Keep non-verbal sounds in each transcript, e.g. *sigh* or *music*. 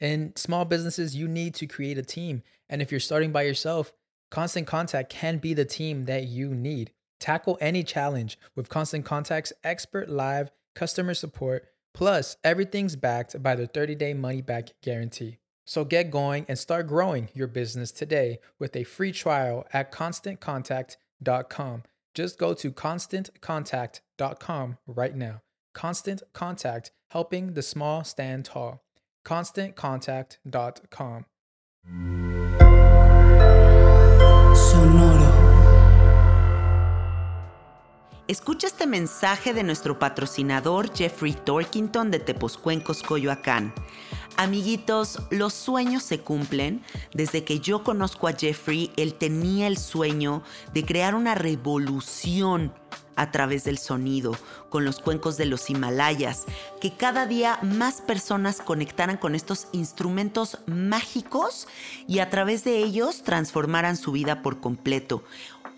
In small businesses, you need to create a team. And if you're starting by yourself, Constant Contact can be the team that you need. Tackle any challenge with Constant Contact's expert live customer support. Plus, everything's backed by the 30 day money back guarantee. So get going and start growing your business today with a free trial at constantcontact.com. Just go to constantcontact.com right now. Constant Contact, helping the small stand tall. ConstantContact.com. Sonoro. Escucha este mensaje de nuestro patrocinador Jeffrey Torkington de Teposcuencos, Coyoacán. Amiguitos, los sueños se cumplen. Desde que yo conozco a Jeffrey, él tenía el sueño de crear una revolución a través del sonido, con los cuencos de los Himalayas, que cada día más personas conectaran con estos instrumentos mágicos y a través de ellos transformaran su vida por completo.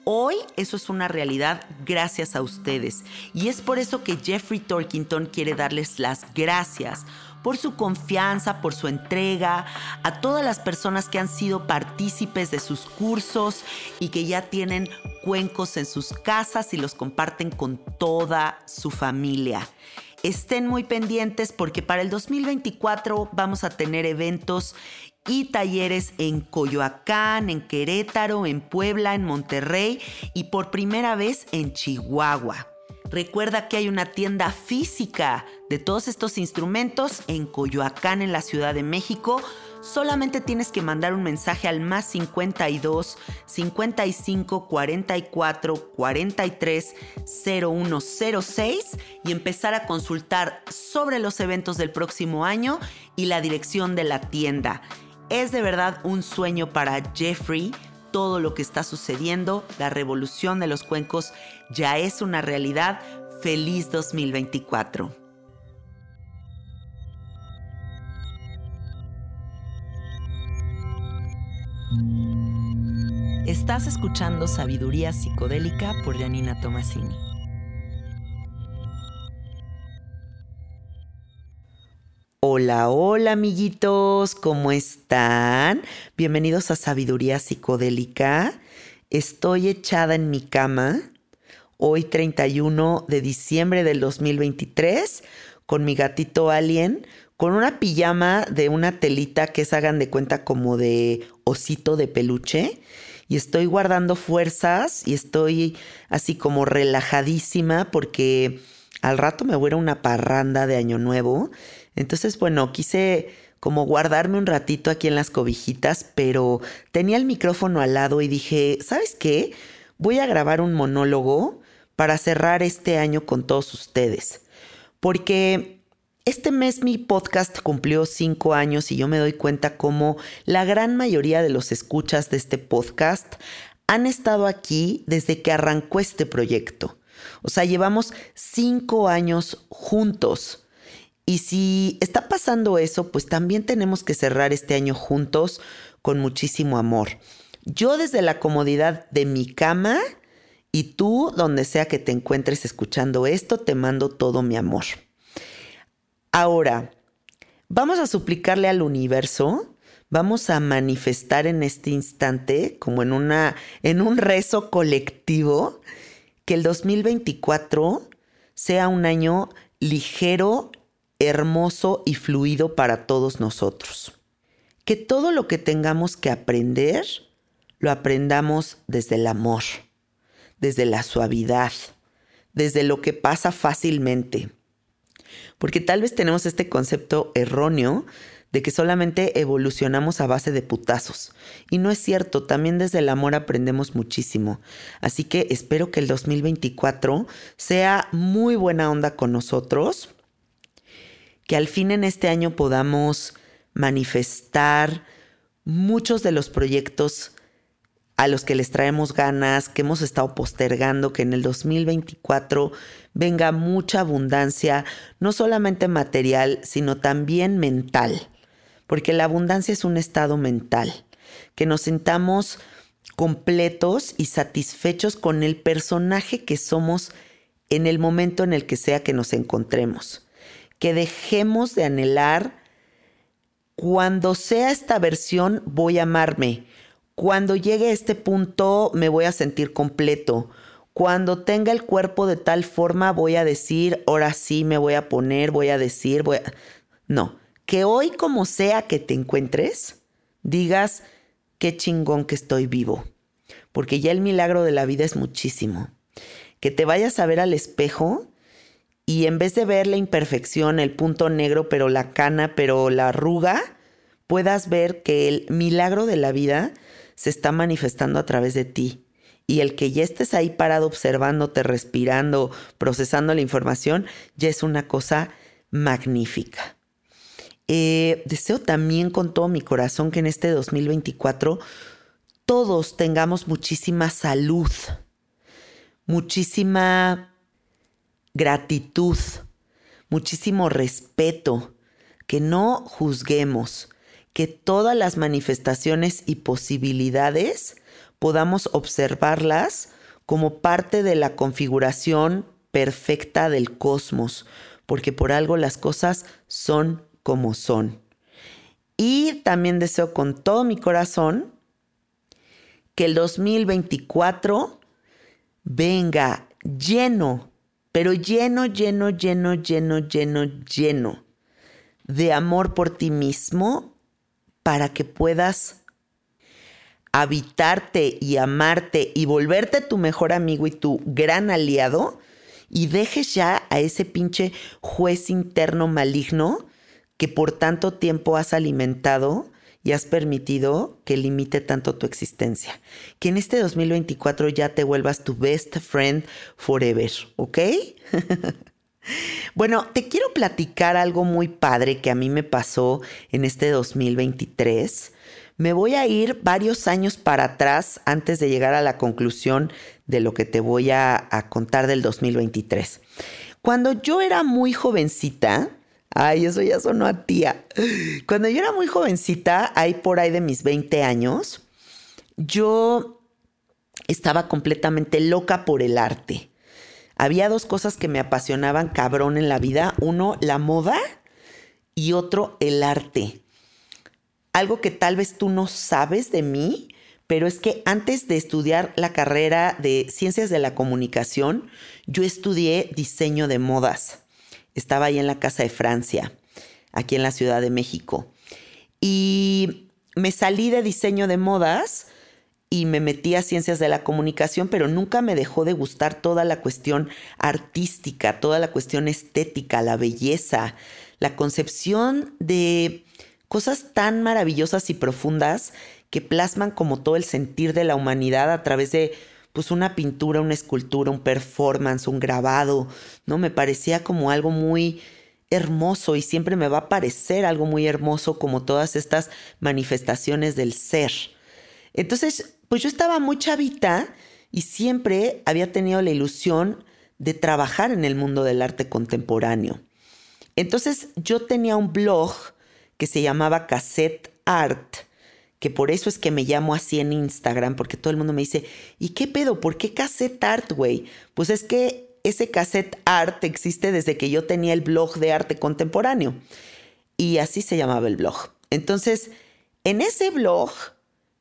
Hoy eso es una realidad gracias a ustedes y es por eso que Jeffrey Torkington quiere darles las gracias por su confianza, por su entrega, a todas las personas que han sido partícipes de sus cursos y que ya tienen cuencos en sus casas y los comparten con toda su familia. Estén muy pendientes porque para el 2024 vamos a tener eventos y talleres en Coyoacán, en Querétaro, en Puebla, en Monterrey y por primera vez en Chihuahua. Recuerda que hay una tienda física de todos estos instrumentos en Coyoacán, en la Ciudad de México. Solamente tienes que mandar un mensaje al más 52 55 44 43 0106 y empezar a consultar sobre los eventos del próximo año y la dirección de la tienda. Es de verdad un sueño para Jeffrey todo lo que está sucediendo. La revolución de los cuencos ya es una realidad. Feliz 2024. Estás escuchando Sabiduría Psicodélica por Janina Tomasini. Hola, hola amiguitos, ¿cómo están? Bienvenidos a Sabiduría Psicodélica. Estoy echada en mi cama, hoy 31 de diciembre del 2023, con mi gatito alien, con una pijama de una telita que es, hagan de cuenta, como de osito de peluche. Y estoy guardando fuerzas y estoy así como relajadísima porque al rato me voy a una parranda de Año Nuevo entonces, bueno, quise como guardarme un ratito aquí en las cobijitas, pero tenía el micrófono al lado y dije, ¿sabes qué? Voy a grabar un monólogo para cerrar este año con todos ustedes. Porque este mes mi podcast cumplió cinco años y yo me doy cuenta como la gran mayoría de los escuchas de este podcast han estado aquí desde que arrancó este proyecto. O sea, llevamos cinco años juntos. Y si está pasando eso, pues también tenemos que cerrar este año juntos con muchísimo amor. Yo desde la comodidad de mi cama y tú, donde sea que te encuentres escuchando esto, te mando todo mi amor. Ahora, vamos a suplicarle al universo, vamos a manifestar en este instante, como en, una, en un rezo colectivo, que el 2024 sea un año ligero, hermoso y fluido para todos nosotros. Que todo lo que tengamos que aprender, lo aprendamos desde el amor, desde la suavidad, desde lo que pasa fácilmente. Porque tal vez tenemos este concepto erróneo de que solamente evolucionamos a base de putazos. Y no es cierto, también desde el amor aprendemos muchísimo. Así que espero que el 2024 sea muy buena onda con nosotros, que al fin en este año podamos manifestar muchos de los proyectos a los que les traemos ganas, que hemos estado postergando, que en el 2024 venga mucha abundancia, no solamente material, sino también mental, porque la abundancia es un estado mental, que nos sintamos completos y satisfechos con el personaje que somos en el momento en el que sea que nos encontremos, que dejemos de anhelar, cuando sea esta versión voy a amarme, cuando llegue a este punto me voy a sentir completo. Cuando tenga el cuerpo de tal forma voy a decir, ahora sí me voy a poner, voy a decir, voy a... No, que hoy como sea que te encuentres, digas, qué chingón que estoy vivo. Porque ya el milagro de la vida es muchísimo. Que te vayas a ver al espejo y en vez de ver la imperfección, el punto negro, pero la cana, pero la arruga, puedas ver que el milagro de la vida se está manifestando a través de ti. Y el que ya estés ahí parado observándote, respirando, procesando la información, ya es una cosa magnífica. Eh, deseo también con todo mi corazón que en este 2024 todos tengamos muchísima salud, muchísima gratitud, muchísimo respeto, que no juzguemos, que todas las manifestaciones y posibilidades podamos observarlas como parte de la configuración perfecta del cosmos, porque por algo las cosas son como son. Y también deseo con todo mi corazón que el 2024 venga lleno, pero lleno, lleno, lleno, lleno, lleno, lleno de amor por ti mismo para que puedas habitarte y amarte y volverte tu mejor amigo y tu gran aliado y dejes ya a ese pinche juez interno maligno que por tanto tiempo has alimentado y has permitido que limite tanto tu existencia. Que en este 2024 ya te vuelvas tu best friend forever, ¿ok? *laughs* Bueno, te quiero platicar algo muy padre que a mí me pasó en este 2023. Me voy a ir varios años para atrás antes de llegar a la conclusión de lo que te voy a, contar del 2023. Cuando yo era muy jovencita, ay, eso ya sonó a tía. Cuando yo era muy jovencita, ahí por ahí de mis 20 años, yo estaba completamente loca por el arte había dos cosas que me apasionaban cabrón en la vida. Uno, la moda y otro, el arte. Algo que tal vez tú no sabes de mí, pero es que antes de estudiar la carrera de ciencias de la comunicación, yo estudié diseño de modas. Estaba ahí en la Casa de Francia, aquí en la Ciudad de México. Y me salí de diseño de modas y me metí a ciencias de la comunicación, pero nunca me dejó de gustar toda la cuestión artística, toda la cuestión estética, la belleza, la concepción de cosas tan maravillosas y profundas que plasman como todo el sentir de la humanidad a través de pues una pintura, una escultura, un performance, un grabado, ¿no? Me parecía como algo muy hermoso y siempre me va a parecer algo muy hermoso como todas estas manifestaciones del ser. Entonces, pues yo estaba muy chavita y siempre había tenido la ilusión de trabajar en el mundo del arte contemporáneo. Entonces yo tenía un blog que se llamaba Cassette Art, que por eso es que me llamo así en Instagram, porque todo el mundo me dice, ¿y qué pedo? ¿Por qué Cassette Art, güey? Pues es que ese Cassette Art existe desde que yo tenía el blog de arte contemporáneo. Y así se llamaba el blog. Entonces, en ese blog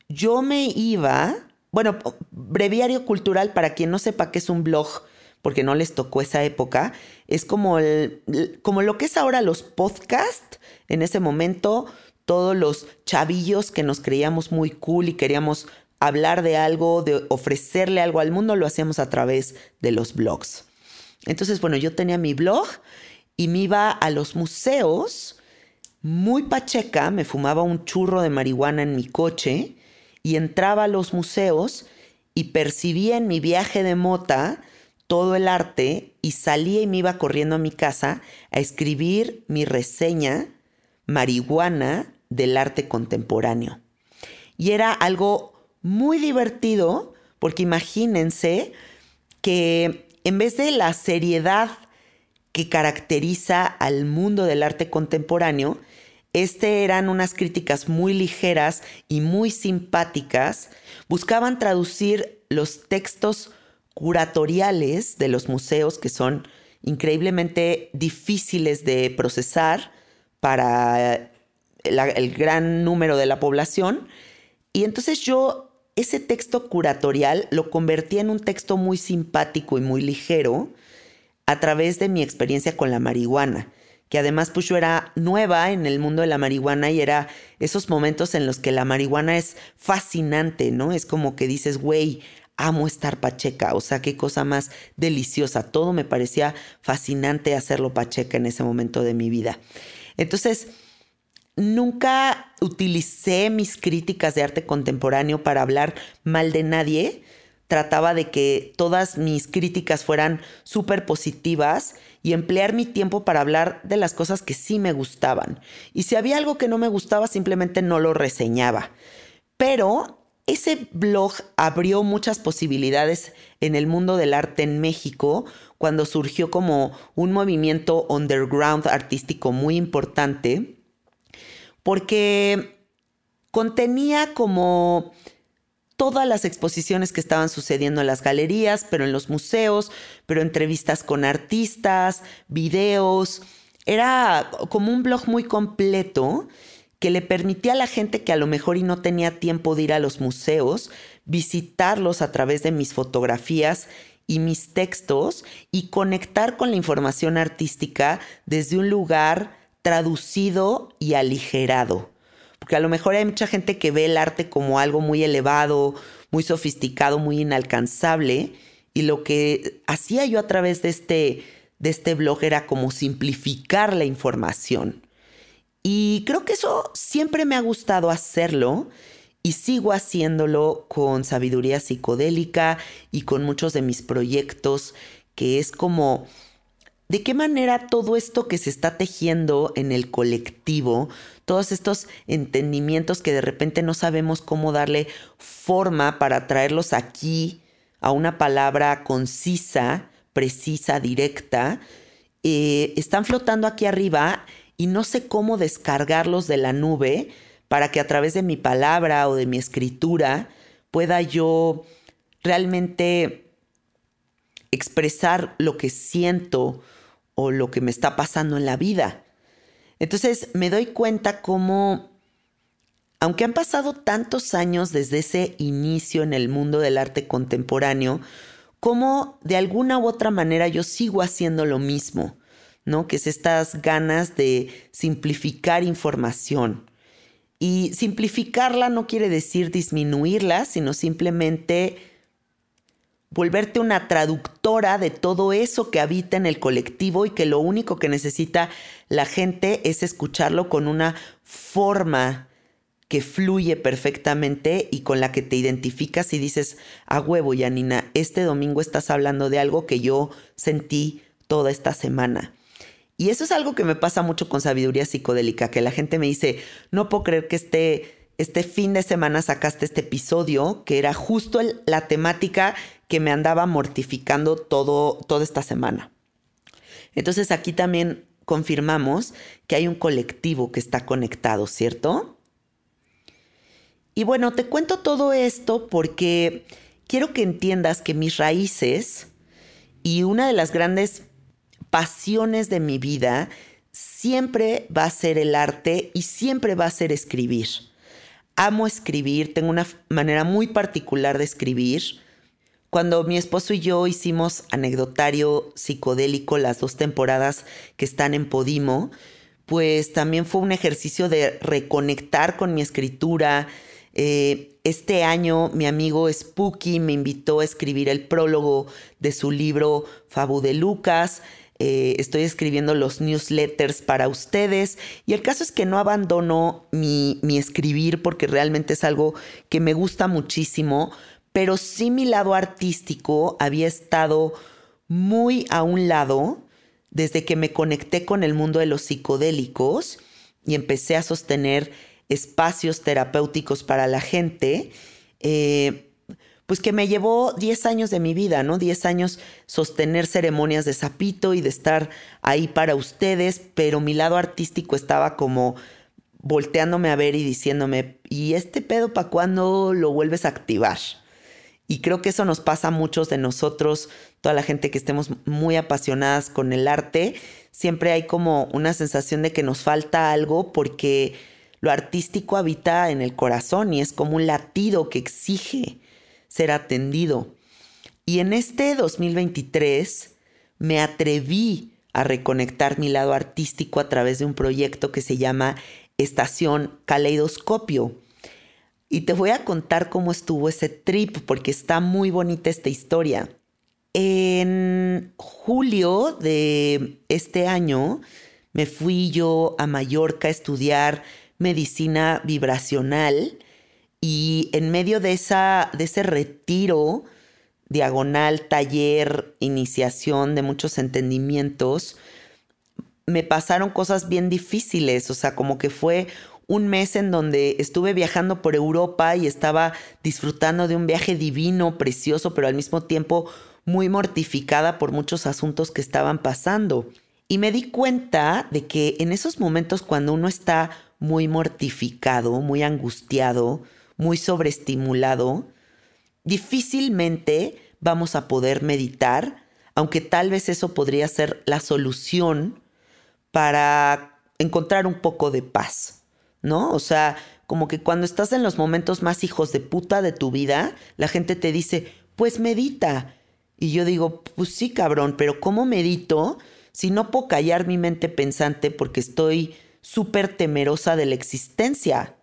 yo me iba, bueno, breviario cultural, para quien no sepa qué es un blog, porque no les tocó esa época, es como, como lo que es ahora los podcasts. En ese momento, todos los chavillos que nos creíamos muy cool y queríamos hablar de algo, de ofrecerle algo al mundo, lo hacíamos a través de los blogs. Entonces, bueno, yo tenía mi blog y me iba a los museos muy pacheca, me fumaba un churro de marihuana en mi coche y entraba a los museos y percibía en mi viaje de mota todo el arte y salía y me iba corriendo a mi casa a escribir mi reseña marihuana del arte contemporáneo. Y era algo muy divertido porque imagínense que en vez de la seriedad que caracteriza al mundo del arte contemporáneo, este eran unas críticas muy ligeras y muy simpáticas. Buscaban traducir los textos curatoriales de los museos que son increíblemente difíciles de procesar para el gran número de la población. Y entonces yo ese texto curatorial lo convertí en un texto muy simpático y muy ligero a través de mi experiencia con la marihuana que además pues yo era nueva en el mundo de la marihuana y era esos momentos en los que la marihuana es fascinante, ¿no? Es como que dices, güey, amo estar pacheca, o sea, qué cosa más deliciosa. Todo me parecía fascinante hacerlo pacheca en ese momento de mi vida. Entonces, nunca utilicé mis críticas de arte contemporáneo para hablar mal de nadie. Trataba de que todas mis críticas fueran súper positivas y emplear mi tiempo para hablar de las cosas que sí me gustaban. Y si había algo que no me gustaba, simplemente no lo reseñaba. Pero ese blog abrió muchas posibilidades en el mundo del arte en México cuando surgió como un movimiento underground artístico muy importante, porque contenía como todas las exposiciones que estaban sucediendo en las galerías, pero en los museos, pero entrevistas con artistas, videos. Era como un blog muy completo que le permitía a la gente que a lo mejor y no tenía tiempo de ir a los museos, visitarlos a través de mis fotografías y mis textos y conectar con la información artística desde un lugar traducido y aligerado. Porque a lo mejor hay mucha gente que ve el arte como algo muy elevado, muy sofisticado, muy inalcanzable. Y lo que hacía yo a través de este, de este blog era como simplificar la información. Y creo que eso siempre me ha gustado hacerlo y sigo haciéndolo con sabiduría psicodélica y con muchos de mis proyectos, que es como de qué manera todo esto que se está tejiendo en el colectivo, todos estos entendimientos que de repente no sabemos cómo darle forma para traerlos aquí a una palabra concisa, precisa, directa, eh, están flotando aquí arriba y no sé cómo descargarlos de la nube para que a través de mi palabra o de mi escritura pueda yo realmente expresar lo que siento o lo que me está pasando en la vida. Entonces me doy cuenta cómo, aunque han pasado tantos años desde ese inicio en el mundo del arte contemporáneo, cómo de alguna u otra manera yo sigo haciendo lo mismo, ¿no? Que es estas ganas de simplificar información. Y simplificarla no quiere decir disminuirla, sino simplemente volverte una traductora de todo eso que habita en el colectivo y que lo único que necesita la gente es escucharlo con una forma que fluye perfectamente y con la que te identificas y dices, a huevo, Yanina, este domingo estás hablando de algo que yo sentí toda esta semana. Y eso es algo que me pasa mucho con sabiduría psicodélica, que la gente me dice, no puedo creer que esté este fin de semana sacaste este episodio que era justo la temática que me andaba mortificando todo, toda esta semana. Entonces aquí también confirmamos que hay un colectivo que está conectado, ¿cierto? Y bueno, te cuento todo esto porque quiero que entiendas que mis raíces y una de las grandes pasiones de mi vida siempre va a ser el arte y siempre va a ser escribir. Amo escribir, tengo una manera muy particular de escribir. Cuando mi esposo y yo hicimos anecdotario psicodélico las dos temporadas que están en Podimo, pues también fue un ejercicio de reconectar con mi escritura. Eh, este año mi amigo Spooky me invitó a escribir el prólogo de su libro Fabu de Lucas. Eh, estoy escribiendo los newsletters para ustedes y el caso es que no abandono mi, mi escribir porque realmente es algo que me gusta muchísimo, pero sí mi lado artístico había estado muy a un lado desde que me conecté con el mundo de los psicodélicos y empecé a sostener espacios terapéuticos para la gente. Eh, pues que me llevó 10 años de mi vida, ¿no? 10 años sostener ceremonias de sapito y de estar ahí para ustedes, pero mi lado artístico estaba como volteándome a ver y diciéndome, ¿y este pedo para cuándo lo vuelves a activar? Y creo que eso nos pasa a muchos de nosotros, toda la gente que estemos muy apasionadas con el arte, siempre hay como una sensación de que nos falta algo porque lo artístico habita en el corazón y es como un latido que exige ser atendido. Y en este 2023 me atreví a reconectar mi lado artístico a través de un proyecto que se llama Estación Caleidoscopio. Y te voy a contar cómo estuvo ese trip porque está muy bonita esta historia. En julio de este año me fui yo a Mallorca a estudiar medicina vibracional y en medio de, esa, de ese retiro, diagonal, taller, iniciación de muchos entendimientos, me pasaron cosas bien difíciles, o sea, como que fue un mes en donde estuve viajando por Europa y estaba disfrutando de un viaje divino, precioso, pero al mismo tiempo muy mortificada por muchos asuntos que estaban pasando. Y me di cuenta de que en esos momentos cuando uno está muy mortificado, muy angustiado, muy sobreestimulado, difícilmente vamos a poder meditar, aunque tal vez eso podría ser la solución para encontrar un poco de paz, ¿no? O sea, como que cuando estás en los momentos más hijos de puta de tu vida, la gente te dice, pues medita. Y yo digo, pues sí, cabrón, pero ¿cómo medito si no puedo callar mi mente pensante porque estoy súper temerosa de la existencia?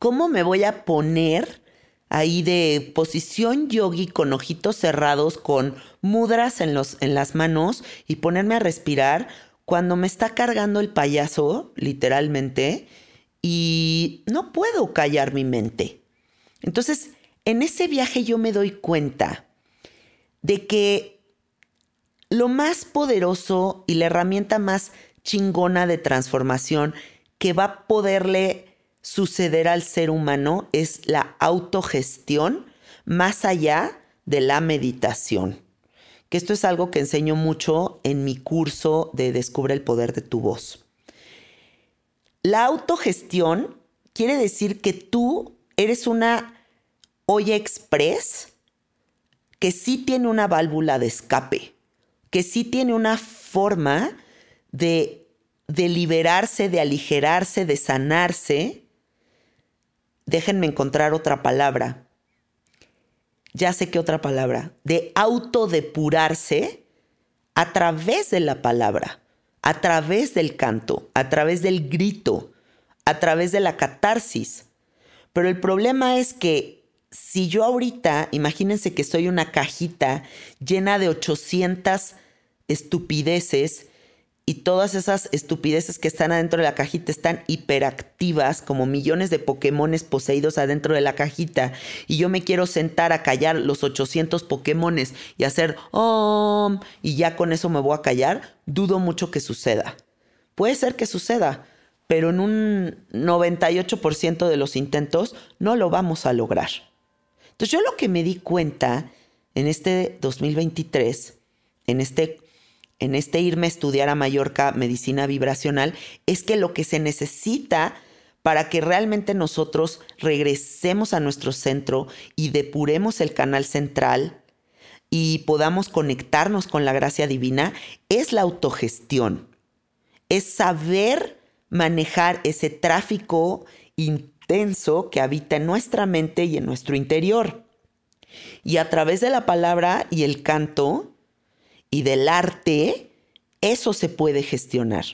¿Cómo me voy a poner ahí de posición yogi con ojitos cerrados, con mudras en, los, en las manos y ponerme a respirar cuando me está cargando el payaso, literalmente, y no puedo callar mi mente? Entonces, en ese viaje yo me doy cuenta de que lo más poderoso y la herramienta más chingona de transformación que va a poderle suceder al ser humano es la autogestión más allá de la meditación. Que esto es algo que enseño mucho en mi curso de Descubre el poder de tu voz. La autogestión quiere decir que tú eres una olla express que sí tiene una válvula de escape, que sí tiene una forma de, de liberarse, de aligerarse, de sanarse déjenme encontrar otra palabra. Ya sé qué otra palabra. De autodepurarse a través de la palabra, a través del canto, a través del grito, a través de la catarsis. Pero el problema es que si yo ahorita, imagínense que soy una cajita llena de 800 estupideces y todas esas estupideces que están adentro de la cajita están hiperactivas, como millones de Pokémones poseídos adentro de la cajita, y yo me quiero sentar a callar los 800 Pokémones y hacer om, y ya con eso me voy a callar, dudo mucho que suceda. Puede ser que suceda, pero en un 98% de los intentos no lo vamos a lograr. Entonces yo lo que me di cuenta en este 2023, en este, en este irme a estudiar a Mallorca medicina vibracional, es que lo que se necesita para que realmente nosotros regresemos a nuestro centro y depuremos el canal central y podamos conectarnos con la gracia divina, es la autogestión. Es saber manejar ese tráfico intenso que habita en nuestra mente y en nuestro interior. Y a través de la palabra y el canto y del arte, eso se puede gestionar.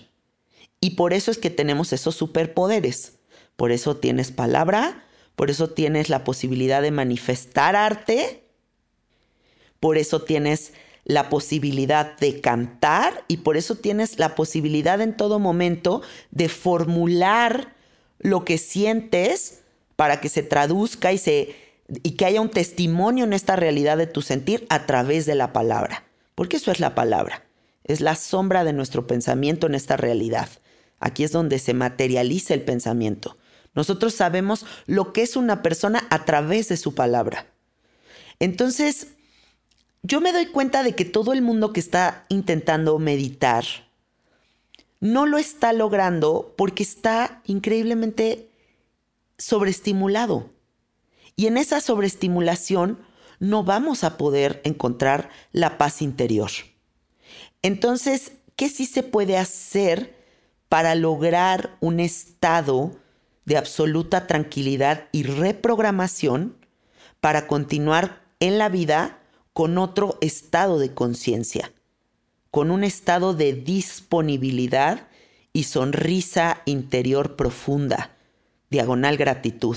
Y por eso es que tenemos esos superpoderes. Por eso tienes palabra, por eso tienes la posibilidad de manifestar arte, por eso tienes la posibilidad de cantar y por eso tienes la posibilidad en todo momento de formular lo que sientes para que se traduzca y, se, y que haya un testimonio en esta realidad de tu sentir a través de la palabra. Porque eso es la palabra. Es la sombra de nuestro pensamiento en esta realidad. Aquí es donde se materializa el pensamiento. Nosotros sabemos lo que es una persona a través de su palabra. Entonces, yo me doy cuenta de que todo el mundo que está intentando meditar no lo está logrando porque está increíblemente sobreestimulado. Y en esa sobreestimulación no vamos a poder encontrar la paz interior. Entonces, ¿qué sí se puede hacer para lograr un estado de absoluta tranquilidad y reprogramación para continuar en la vida con otro estado de conciencia, con un estado de disponibilidad y sonrisa interior profunda, diagonal gratitud.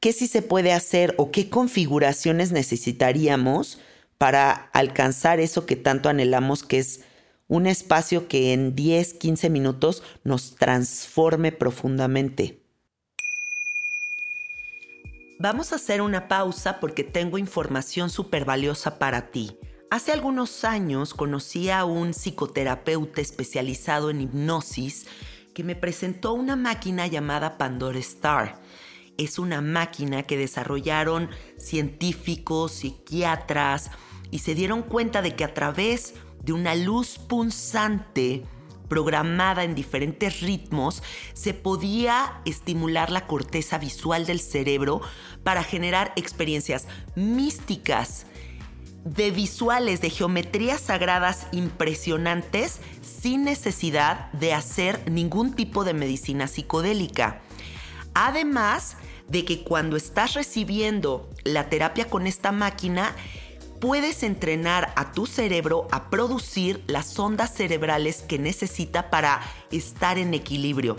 ¿Qué sí se puede hacer o qué configuraciones necesitaríamos para alcanzar eso que tanto anhelamos, que es un espacio que en 10, 15 minutos nos transforme profundamente? Vamos a hacer una pausa porque tengo información súper valiosa para ti. Hace algunos años conocí a un psicoterapeuta especializado en hipnosis que me presentó una máquina llamada Pandora Star. Es una máquina que desarrollaron científicos, psiquiatras y se dieron cuenta de que a través de una luz punzante programada en diferentes ritmos, se podía estimular la corteza visual del cerebro para generar experiencias místicas, de visuales, de geometrías sagradas impresionantes sin necesidad de hacer ningún tipo de medicina psicodélica. Además de que cuando estás recibiendo la terapia con esta máquina, puedes entrenar a tu cerebro a producir las ondas cerebrales que necesita para estar en equilibrio.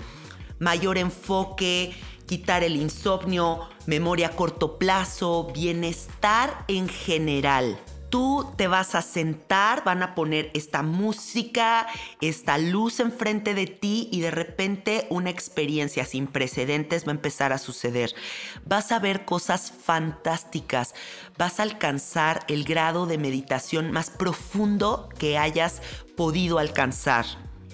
Mayor enfoque, quitar el insomnio, memoria a corto plazo, bienestar en general tú te vas a sentar, van a poner esta música, esta luz enfrente de ti y de repente una experiencia sin precedentes va a empezar a suceder. Vas a ver cosas fantásticas, vas a alcanzar el grado de meditación más profundo que hayas podido alcanzar.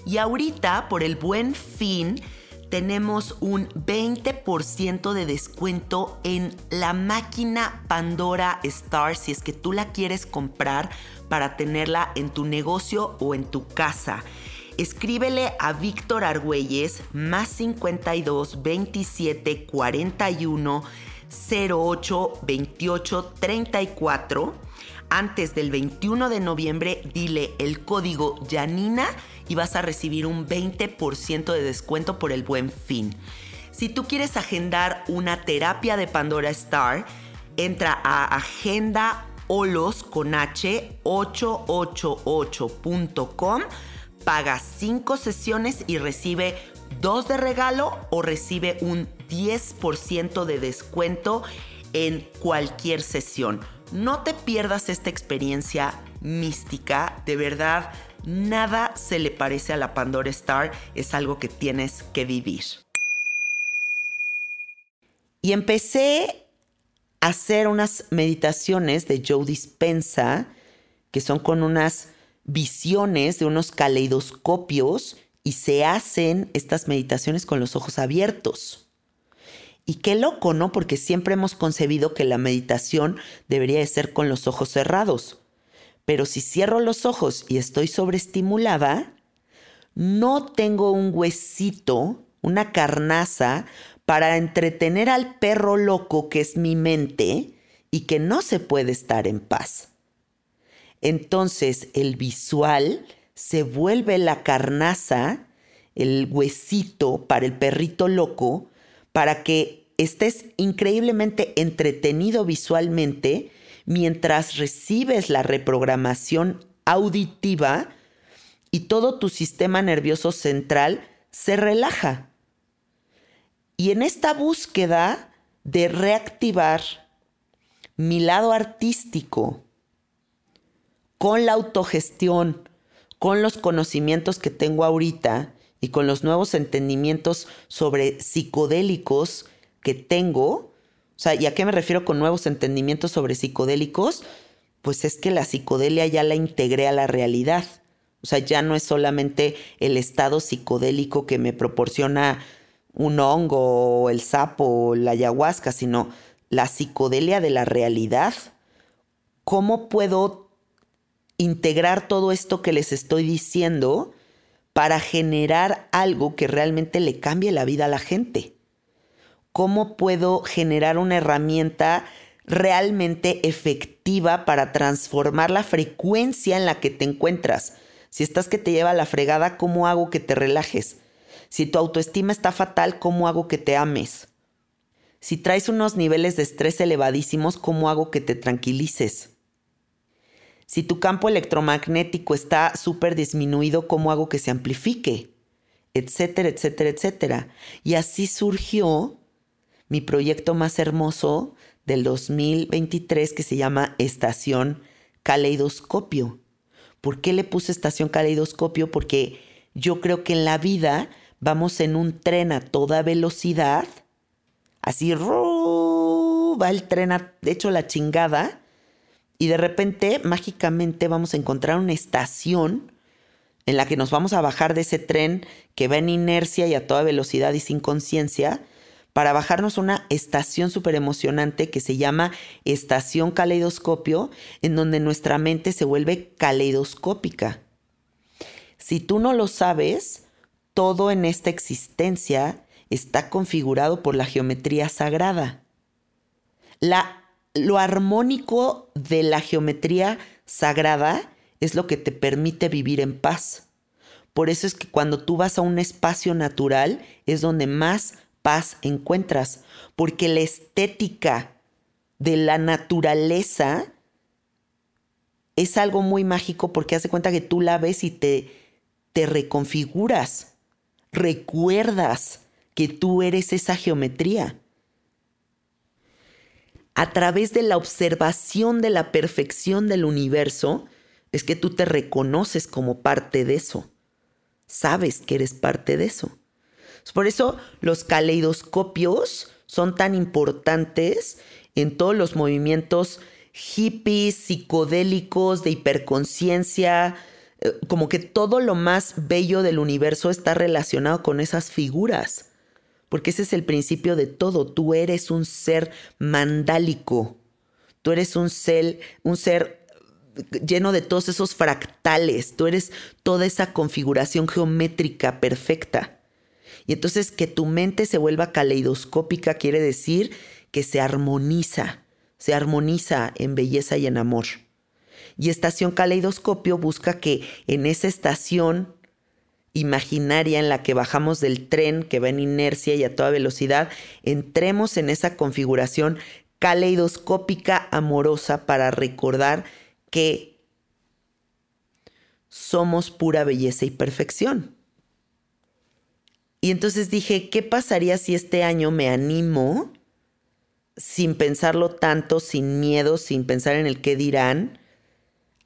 Y ahorita, por el buen fin, tenemos un 20% de descuento en la máquina Pandora Star si es que tú la quieres comprar para tenerla en tu negocio o en tu casa. Escríbele a Víctor Argüelles más 52 27 41 08 28 34 antes del 21 de noviembre, dile el código Janina y vas a recibir un 20% de descuento por el buen fin. Si tú quieres agendar una terapia de Pandora Star, entra a Agenda Olos con H 888.com, paga 5 sesiones y recibe 2 de regalo o recibe un 10% de descuento en cualquier sesión. No te pierdas esta experiencia mística, de verdad, nada se le parece a la Pandora Star, es algo que tienes que vivir. Y empecé a hacer unas meditaciones de Joe Dispensa, que son con unas visiones de unos caleidoscopios y se hacen estas meditaciones con los ojos abiertos. Y qué loco, ¿no? Porque siempre hemos concebido que la meditación debería de ser con los ojos cerrados. Pero si cierro los ojos y estoy sobreestimulada, no tengo un huesito, una carnaza para entretener al perro loco que es mi mente y que no se puede estar en paz. Entonces el visual se vuelve la carnaza, el huesito para el perrito loco, para que estés increíblemente entretenido visualmente mientras recibes la reprogramación auditiva y todo tu sistema nervioso central se relaja. Y en esta búsqueda de reactivar mi lado artístico con la autogestión, con los conocimientos que tengo ahorita y con los nuevos entendimientos sobre psicodélicos que tengo, o sea, ¿y a qué me refiero con nuevos entendimientos sobre psicodélicos? Pues es que la psicodelia ya la integré a la realidad. O sea, ya no es solamente el estado psicodélico que me proporciona un hongo, el sapo, la ayahuasca, sino la psicodelia de la realidad. ¿Cómo puedo integrar todo esto que les estoy diciendo para generar algo que realmente le cambie la vida a la gente? Cómo puedo generar una herramienta realmente efectiva para transformar la frecuencia en la que te encuentras. Si estás que te lleva la fregada, ¿cómo hago que te relajes? Si tu autoestima está fatal, ¿cómo hago que te ames? Si traes unos niveles de estrés elevadísimos, ¿cómo hago que te tranquilices? Si tu campo electromagnético está súper disminuido, ¿cómo hago que se amplifique? Etcétera, etcétera, etcétera. Y así surgió mi proyecto más hermoso del 2023 que se llama Estación Caleidoscopio. ¿Por qué le puse Estación Caleidoscopio? Porque yo creo que en la vida vamos en un tren a toda velocidad, así va el tren, de hecho la chingada, y de repente mágicamente vamos a encontrar una estación en la que nos vamos a bajar de ese tren que va en inercia y a toda velocidad y sin conciencia para bajarnos una estación súper emocionante que se llama estación caleidoscopio, en donde nuestra mente se vuelve caleidoscópica. Si tú no lo sabes, todo en esta existencia está configurado por la geometría sagrada. La, lo armónico de la geometría sagrada es lo que te permite vivir en paz. Por eso es que cuando tú vas a un espacio natural es donde más paz encuentras, porque la estética de la naturaleza es algo muy mágico porque hace cuenta que tú la ves y te, te reconfiguras, recuerdas que tú eres esa geometría. A través de la observación de la perfección del universo, es que tú te reconoces como parte de eso. Sabes que eres parte de eso. Por eso los caleidoscopios son tan importantes en todos los movimientos hippies, psicodélicos, de hiperconciencia, eh, como que todo lo más bello del universo está relacionado con esas figuras, porque ese es el principio de todo, tú eres un ser mandálico, tú eres un ser, un ser lleno de todos esos fractales, tú eres toda esa configuración geométrica perfecta. Y entonces que tu mente se vuelva caleidoscópica quiere decir que se armoniza, se armoniza en belleza y en amor. Y estación caleidoscopio busca que en esa estación imaginaria en la que bajamos del tren que va en inercia y a toda velocidad, entremos en esa configuración caleidoscópica amorosa para recordar que somos pura belleza y perfección. Y entonces dije, ¿qué pasaría si este año me animo, sin pensarlo tanto, sin miedo, sin pensar en el qué dirán,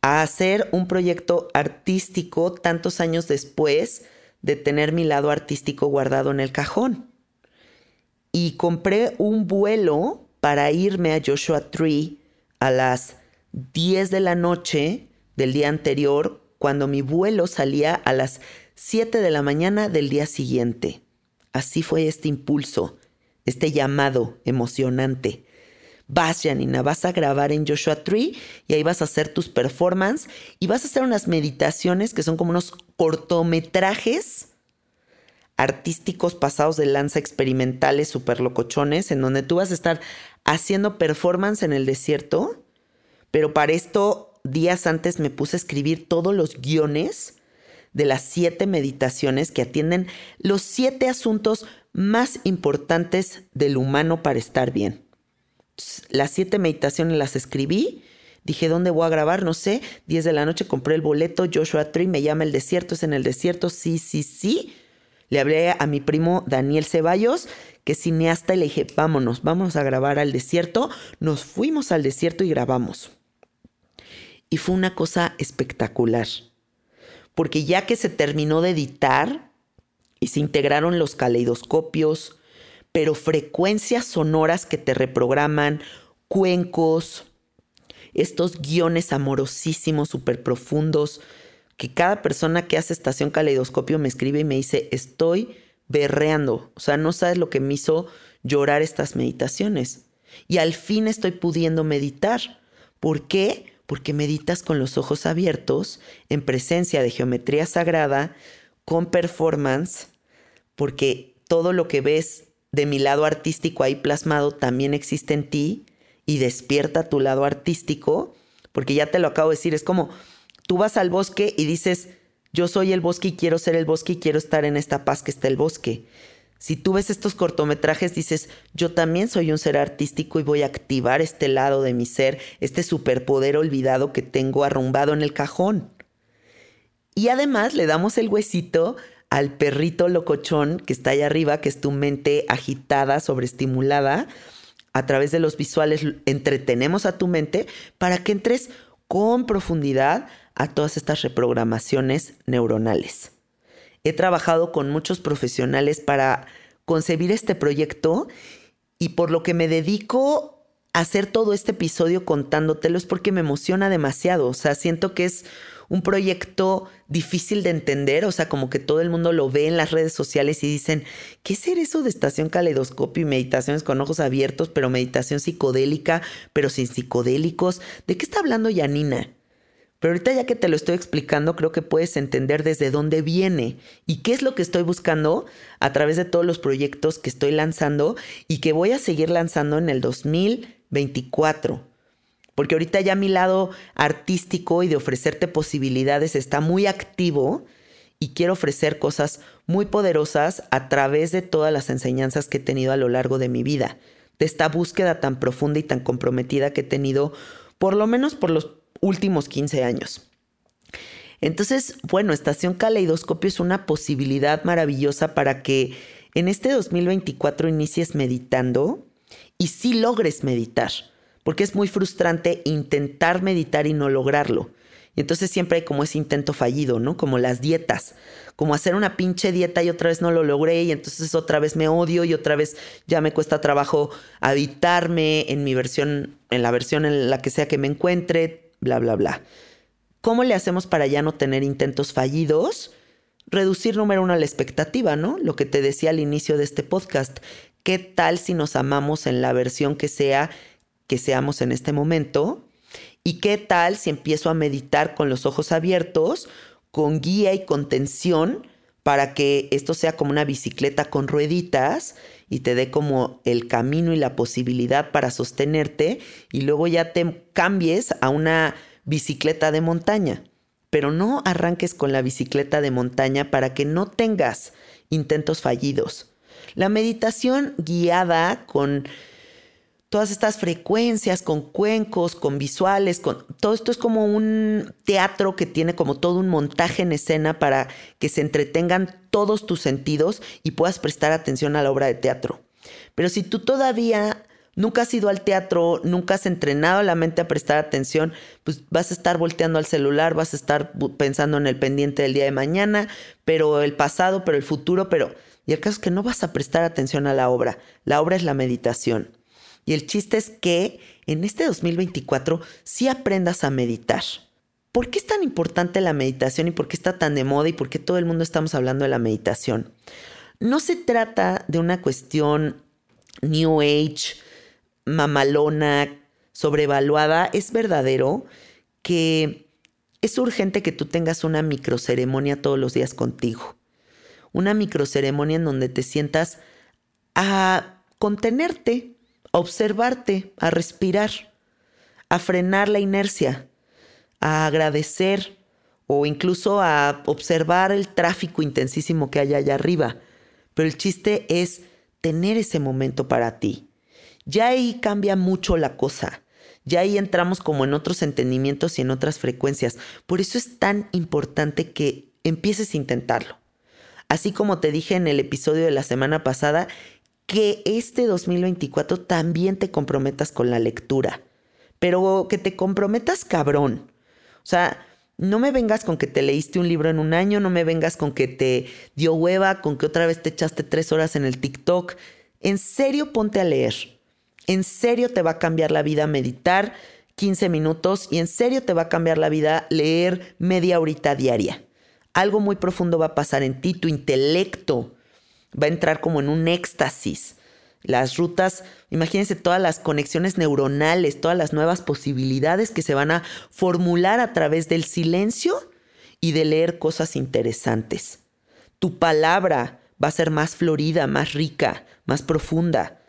a hacer un proyecto artístico tantos años después de tener mi lado artístico guardado en el cajón? Y compré un vuelo para irme a Joshua Tree a las 10 de la noche del día anterior, cuando mi vuelo salía a las 7 de la mañana del día siguiente. Así fue este impulso, este llamado emocionante. Vas, Janina, vas a grabar en Joshua Tree y ahí vas a hacer tus performances y vas a hacer unas meditaciones que son como unos cortometrajes artísticos pasados de lanza experimentales super locochones en donde tú vas a estar haciendo performance en el desierto, pero para esto días antes me puse a escribir todos los guiones de las siete meditaciones que atienden los siete asuntos más importantes del humano para estar bien las siete meditaciones las escribí. Dije, ¿dónde voy a grabar? No sé. 10 de la noche compré el boleto. Joshua Tree me llama el desierto. ¿Es en el desierto? Sí, sí, sí. Le hablé a mi primo Daniel Ceballos, que es cineasta, y le dije, vámonos, vamos a grabar al desierto. Nos fuimos al desierto y grabamos. Y fue una cosa espectacular. Porque ya que se terminó de editar y se integraron los caleidoscopios, pero frecuencias sonoras que te reprograman, cuencos, estos guiones amorosísimos, súper profundos, que cada persona que hace estación caleidoscopio me escribe y me dice, estoy berreando, o sea, no sabes lo que me hizo llorar estas meditaciones. Y al fin estoy pudiendo meditar. ¿Por qué? Porque meditas con los ojos abiertos, en presencia de geometría sagrada, con performance, porque todo lo que ves de mi lado artístico ahí plasmado también existe en ti y despierta tu lado artístico, porque ya te lo acabo de decir, es como tú vas al bosque y dices, yo soy el bosque y quiero ser el bosque y quiero estar en esta paz que está el bosque. Si tú ves estos cortometrajes, dices, yo también soy un ser artístico y voy a activar este lado de mi ser, este superpoder olvidado que tengo arrumbado en el cajón. Y además le damos el huesito al perrito locochón que está ahí arriba, que es tu mente agitada, sobreestimulada. A través de los visuales entretenemos a tu mente para que entres con profundidad a todas estas reprogramaciones neuronales. He trabajado con muchos profesionales para concebir este proyecto y por lo que me dedico a hacer todo este episodio contándotelo es porque me emociona demasiado. O sea, siento que es un proyecto difícil de entender, o sea, como que todo el mundo lo ve en las redes sociales y dicen, ¿qué es eso de estación caleidoscopio y meditaciones con ojos abiertos, pero meditación psicodélica, pero sin psicodélicos? ¿De qué está hablando Yanina? Pero ahorita ya que te lo estoy explicando, creo que puedes entender desde dónde viene y qué es lo que estoy buscando a través de todos los proyectos que estoy lanzando y que voy a seguir lanzando en el 2024. Porque ahorita ya mi lado artístico y de ofrecerte posibilidades está muy activo y quiero ofrecer cosas muy poderosas a través de todas las enseñanzas que he tenido a lo largo de mi vida, de esta búsqueda tan profunda y tan comprometida que he tenido por lo menos por los últimos 15 años. Entonces, bueno, Estación Caleidoscopio es una posibilidad maravillosa para que en este 2024 inicies meditando y sí logres meditar porque es muy frustrante intentar meditar y no lograrlo. Y entonces siempre hay como ese intento fallido, ¿no? Como las dietas, como hacer una pinche dieta y otra vez no lo logré y entonces otra vez me odio y otra vez ya me cuesta trabajo habitarme en mi versión, en la versión en la que sea que me encuentre, bla, bla, bla. ¿Cómo le hacemos para ya no tener intentos fallidos? Reducir número uno la expectativa, ¿no? Lo que te decía al inicio de este podcast. ¿Qué tal si nos amamos en la versión que sea que seamos en este momento. ¿Y qué tal si empiezo a meditar con los ojos abiertos, con guía y con tensión, para que esto sea como una bicicleta con rueditas y te dé como el camino y la posibilidad para sostenerte y luego ya te cambies a una bicicleta de montaña? Pero no arranques con la bicicleta de montaña para que no tengas intentos fallidos. La meditación guiada con todas estas frecuencias con cuencos, con visuales, con todo esto es como un teatro que tiene como todo un montaje en escena para que se entretengan todos tus sentidos y puedas prestar atención a la obra de teatro. Pero si tú todavía nunca has ido al teatro, nunca has entrenado la mente a prestar atención, pues vas a estar volteando al celular, vas a estar pensando en el pendiente del día de mañana, pero el pasado, pero el futuro, pero... Y el caso es que no vas a prestar atención a la obra. La obra es la meditación. Y el chiste es que en este 2024 sí aprendas a meditar. ¿por qué es tan importante la meditación y por qué está tan de moda y por qué todo el mundo estamos hablando de la meditación? No se trata de una cuestión New Age, mamalona, sobrevaluada. Es verdadero que es urgente que tú tengas una microceremonia todos los días contigo. Una microceremonia en donde te sientas a contenerte, a observarte, a respirar, a frenar la inercia, a agradecer o incluso a observar el tráfico intensísimo que hay allá arriba. Pero el chiste es tener ese momento para ti. Ya ahí cambia mucho la cosa. Ya ahí entramos como en otros entendimientos y en otras frecuencias. Por eso es tan importante que empieces a intentarlo. Así como te dije en el episodio de la semana pasada, que este 2024 también te comprometas con la lectura, pero que te comprometas cabrón. O sea, no me vengas con que te leíste un libro en un año, no me vengas con que te dio hueva, con que otra vez te echaste tres horas en el TikTok. En serio, ponte a leer. En serio te va a cambiar la vida meditar 15 minutos y en serio te va a cambiar la vida leer media horita diaria. Algo muy profundo va a pasar en ti, tu intelecto va a entrar como en un éxtasis. Las rutas, imagínense todas las conexiones neuronales, todas las nuevas posibilidades que se van a formular a través del silencio y de leer cosas interesantes. Tu palabra va a ser más florida, más rica, más profunda.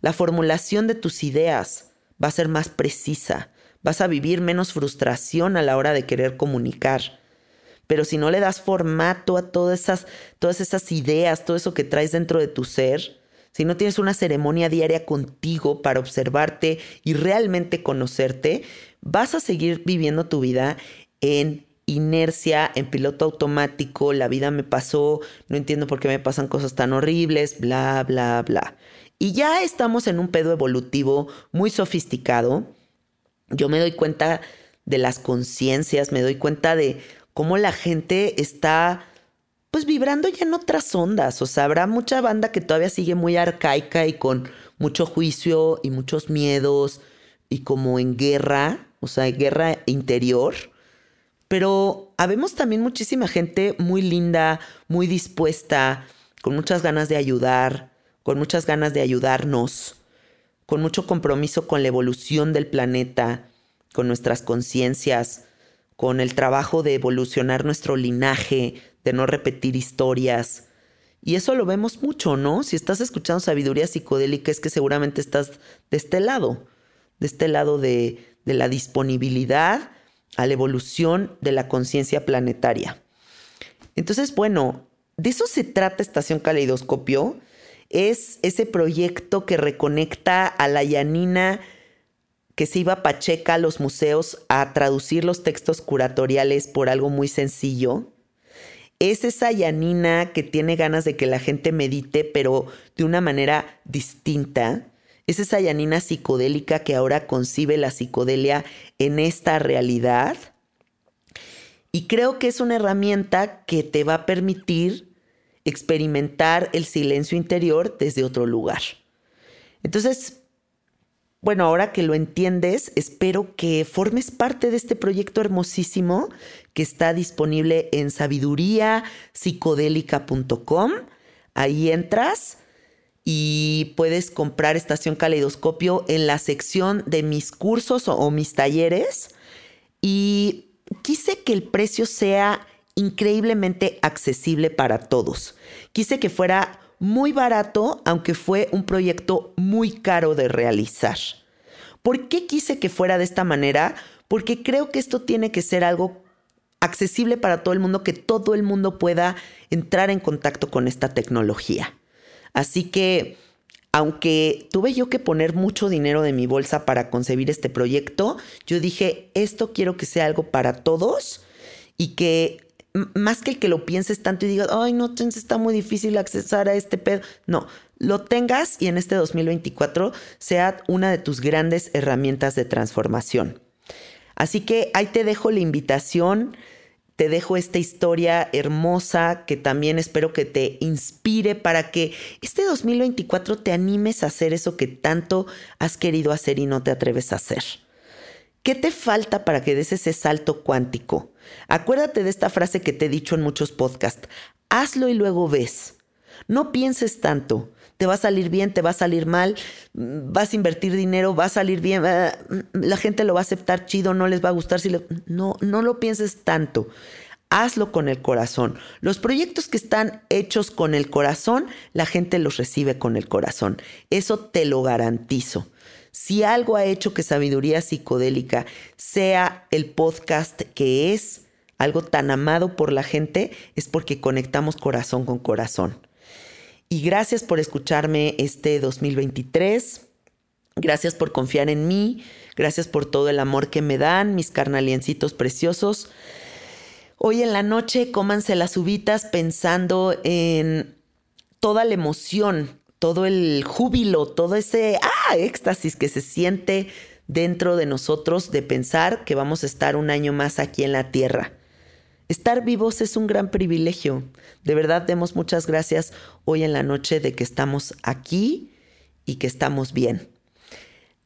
La formulación de tus ideas va a ser más precisa. Vas a vivir menos frustración a la hora de querer comunicar. Pero si no le das formato a todas esas, todas esas ideas, todo eso que traes dentro de tu ser, si no tienes una ceremonia diaria contigo para observarte y realmente conocerte, vas a seguir viviendo tu vida en inercia, en piloto automático, la vida me pasó, no entiendo por qué me pasan cosas tan horribles, bla, bla, bla. Y ya estamos en un pedo evolutivo muy sofisticado. Yo me doy cuenta de las conciencias, me doy cuenta de cómo la gente está pues vibrando ya en otras ondas. O sea, habrá mucha banda que todavía sigue muy arcaica y con mucho juicio y muchos miedos y como en guerra, o sea, guerra interior. Pero habemos también muchísima gente muy linda, muy dispuesta, con muchas ganas de ayudar, con muchas ganas de ayudarnos, con mucho compromiso con la evolución del planeta, con nuestras conciencias, con el trabajo de evolucionar nuestro linaje, de no repetir historias. Y eso lo vemos mucho, ¿no? Si estás escuchando sabiduría psicodélica es que seguramente estás de este lado, de este lado de, de la disponibilidad a la evolución de la conciencia planetaria. Entonces, bueno, de eso se trata Estación Caleidoscopio es ese proyecto que reconecta a la Yanina que se iba Pacheca a los museos a traducir los textos curatoriales por algo muy sencillo. Es esa Yanina que tiene ganas de que la gente medite, pero de una manera distinta. Es esa Yanina psicodélica que ahora concibe la psicodelia en esta realidad. Y creo que es una herramienta que te va a permitir experimentar el silencio interior desde otro lugar. Entonces, bueno, ahora que lo entiendes, espero que formes parte de este proyecto hermosísimo que está disponible en sabiduriapsicodélica.com. Ahí entras y puedes comprar Estación Caleidoscopio en la sección de mis cursos o, o mis talleres. Y quise que el precio sea increíblemente accesible para todos. Quise que fuera muy barato, aunque fue un proyecto muy caro de realizar. ¿Por qué quise que fuera de esta manera? Porque creo que esto tiene que ser algo accesible para todo el mundo, que todo el mundo pueda entrar en contacto con esta tecnología. Así que, aunque tuve yo que poner mucho dinero de mi bolsa para concebir este proyecto, yo dije, esto quiero que sea algo para todos y que más que el que lo pienses tanto y digas, ay, no, está muy difícil accesar a este pedo. No, lo tengas y en este 2024 sea una de tus grandes herramientas de transformación. Así que ahí te dejo la invitación, te dejo esta historia hermosa que también espero que te inspire para que este 2024 te animes a hacer eso que tanto has querido hacer y no te atreves a hacer. ¿Qué te falta para que des ese salto cuántico? Acuérdate de esta frase que te he dicho en muchos podcasts. Hazlo y luego ves. No pienses tanto. Te va a salir bien, te va a salir mal, vas a invertir dinero, va a salir bien, la gente lo va a aceptar chido, no les va a gustar si no no lo pienses tanto. Hazlo con el corazón. Los proyectos que están hechos con el corazón, la gente los recibe con el corazón. Eso te lo garantizo. Si algo ha hecho que Sabiduría Psicodélica sea el podcast que es, algo tan amado por la gente, es porque conectamos corazón con corazón. Y gracias por escucharme este 2023. Gracias por confiar en mí. Gracias por todo el amor que me dan, mis carnaliencitos preciosos. Hoy en la noche cómanse las uvitas pensando en toda la emoción, todo el júbilo, todo ese ah, éxtasis que se siente dentro de nosotros de pensar que vamos a estar un año más aquí en la tierra. Estar vivos es un gran privilegio. De verdad, demos muchas gracias hoy en la noche de que estamos aquí y que estamos bien.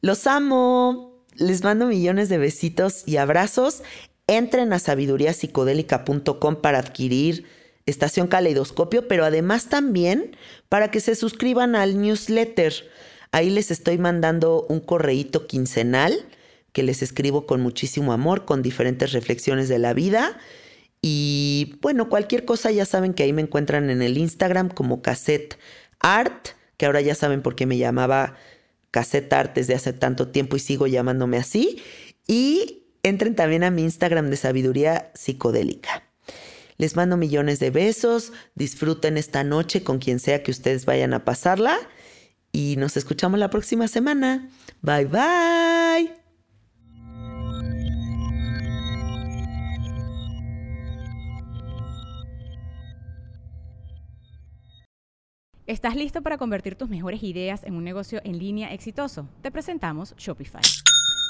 Los amo. Les mando millones de besitos y abrazos. Entren a sabiduriapsicodélica.com para adquirir Estación Caleidoscopio, pero además también para que se suscriban al newsletter. Ahí les estoy mandando un correíto quincenal que les escribo con muchísimo amor, con diferentes reflexiones de la vida y bueno, cualquier cosa ya saben que ahí me encuentran en el Instagram como Cassette Art, que ahora ya saben por qué me llamaba Cassette Art desde hace tanto tiempo y sigo llamándome así. Y entren también a mi Instagram de sabiduría psicodélica. Les mando millones de besos, disfruten esta noche con quien sea que ustedes vayan a pasarla y nos escuchamos la próxima semana. Bye bye. ¿Estás listo para convertir tus mejores ideas en un negocio en línea exitoso? Te presentamos Shopify.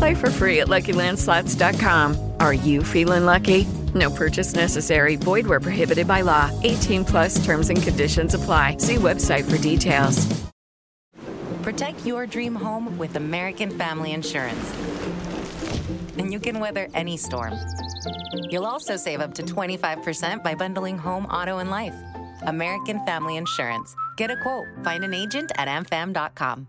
Play for free at LuckyLandSlots.com. Are you feeling lucky? No purchase necessary. Void where prohibited by law. 18 plus terms and conditions apply. See website for details. Protect your dream home with American Family Insurance. And you can weather any storm. You'll also save up to 25% by bundling home, auto, and life. American Family Insurance. Get a quote. Find an agent at amfam.com.